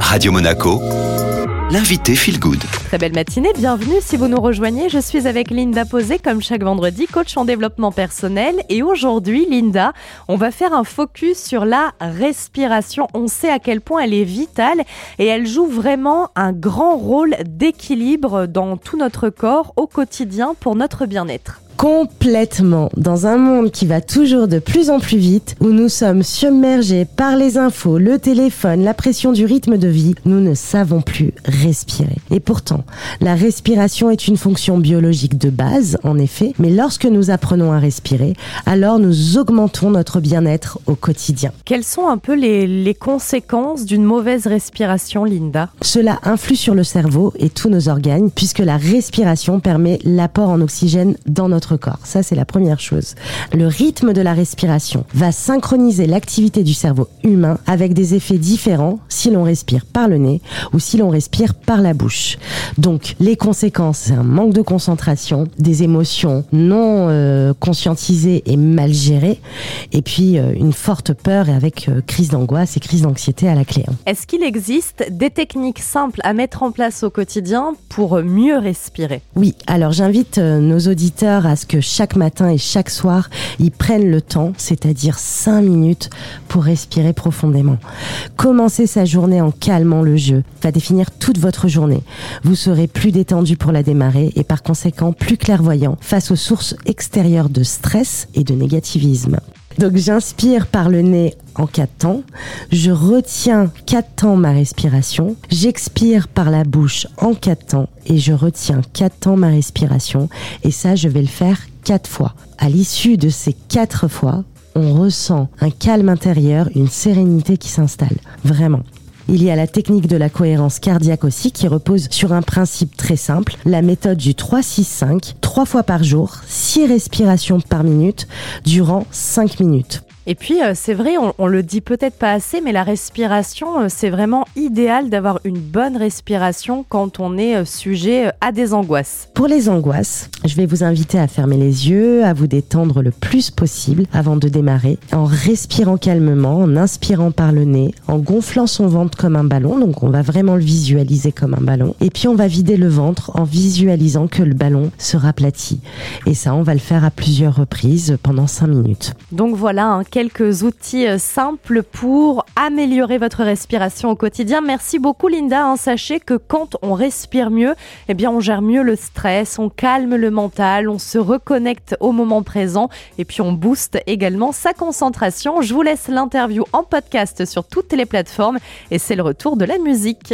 Radio Monaco, l'invité Feel Good. Très belle matinée, bienvenue si vous nous rejoignez. Je suis avec Linda Posé comme chaque vendredi, coach en développement personnel. Et aujourd'hui, Linda, on va faire un focus sur la respiration. On sait à quel point elle est vitale et elle joue vraiment un grand rôle d'équilibre dans tout notre corps au quotidien pour notre bien-être complètement dans un monde qui va toujours de plus en plus vite, où nous sommes submergés par les infos, le téléphone, la pression du rythme de vie, nous ne savons plus respirer. Et pourtant, la respiration est une fonction biologique de base, en effet, mais lorsque nous apprenons à respirer, alors nous augmentons notre bien-être au quotidien. Quelles sont un peu les, les conséquences d'une mauvaise respiration, Linda? Cela influe sur le cerveau et tous nos organes, puisque la respiration permet l'apport en oxygène dans notre corps. Ça, c'est la première chose. Le rythme de la respiration va synchroniser l'activité du cerveau humain avec des effets différents si l'on respire par le nez ou si l'on respire par la bouche. Donc, les conséquences, c'est un manque de concentration, des émotions non euh, conscientisées et mal gérées, et puis euh, une forte peur et avec euh, crise d'angoisse et crise d'anxiété à la clé. Hein. Est-ce qu'il existe des techniques simples à mettre en place au quotidien pour mieux respirer? Oui, alors j'invite nos auditeurs à que chaque matin et chaque soir, ils prennent le temps, c'est-à-dire 5 minutes, pour respirer profondément. Commencer sa journée en calmant le jeu va définir toute votre journée. Vous serez plus détendu pour la démarrer et par conséquent plus clairvoyant face aux sources extérieures de stress et de négativisme. Donc j'inspire par le nez en quatre temps, je retiens quatre temps ma respiration, j'expire par la bouche en quatre temps et je retiens quatre temps ma respiration et ça je vais le faire quatre fois. À l'issue de ces quatre fois, on ressent un calme intérieur, une sérénité qui s'installe. Vraiment. Il y a la technique de la cohérence cardiaque aussi qui repose sur un principe très simple, la méthode du 3-6-5, trois fois par jour, six respirations par minute, durant 5 minutes. Et puis, euh, c'est vrai, on, le dit peut-être pas assez, mais la respiration, euh, c'est vraiment idéal d'avoir une bonne respiration quand on est euh, sujet à des angoisses. Pour les angoisses, je vais vous inviter à fermer les yeux, à vous détendre le plus possible avant de démarrer, en respirant calmement, en inspirant par le nez, en gonflant son ventre comme un ballon, donc on va vraiment le visualiser comme un ballon, et puis on va vider le ventre en visualisant que le ballon sera aplati. Et ça, on va le faire à plusieurs reprises pendant 5 minutes. Donc voilà, un quelques outils euh, simples pour améliorer votre respiration au quotidien. Merci beaucoup Linda. Hein. Sachez que quand on respire mieux, eh bien on gère mieux le stress, on calme le mental, on se reconnecte au moment présent et puis on booste également sa concentration. Je vous laisse l'interview en podcast sur toutes les plateformes et c'est le retour de la musique.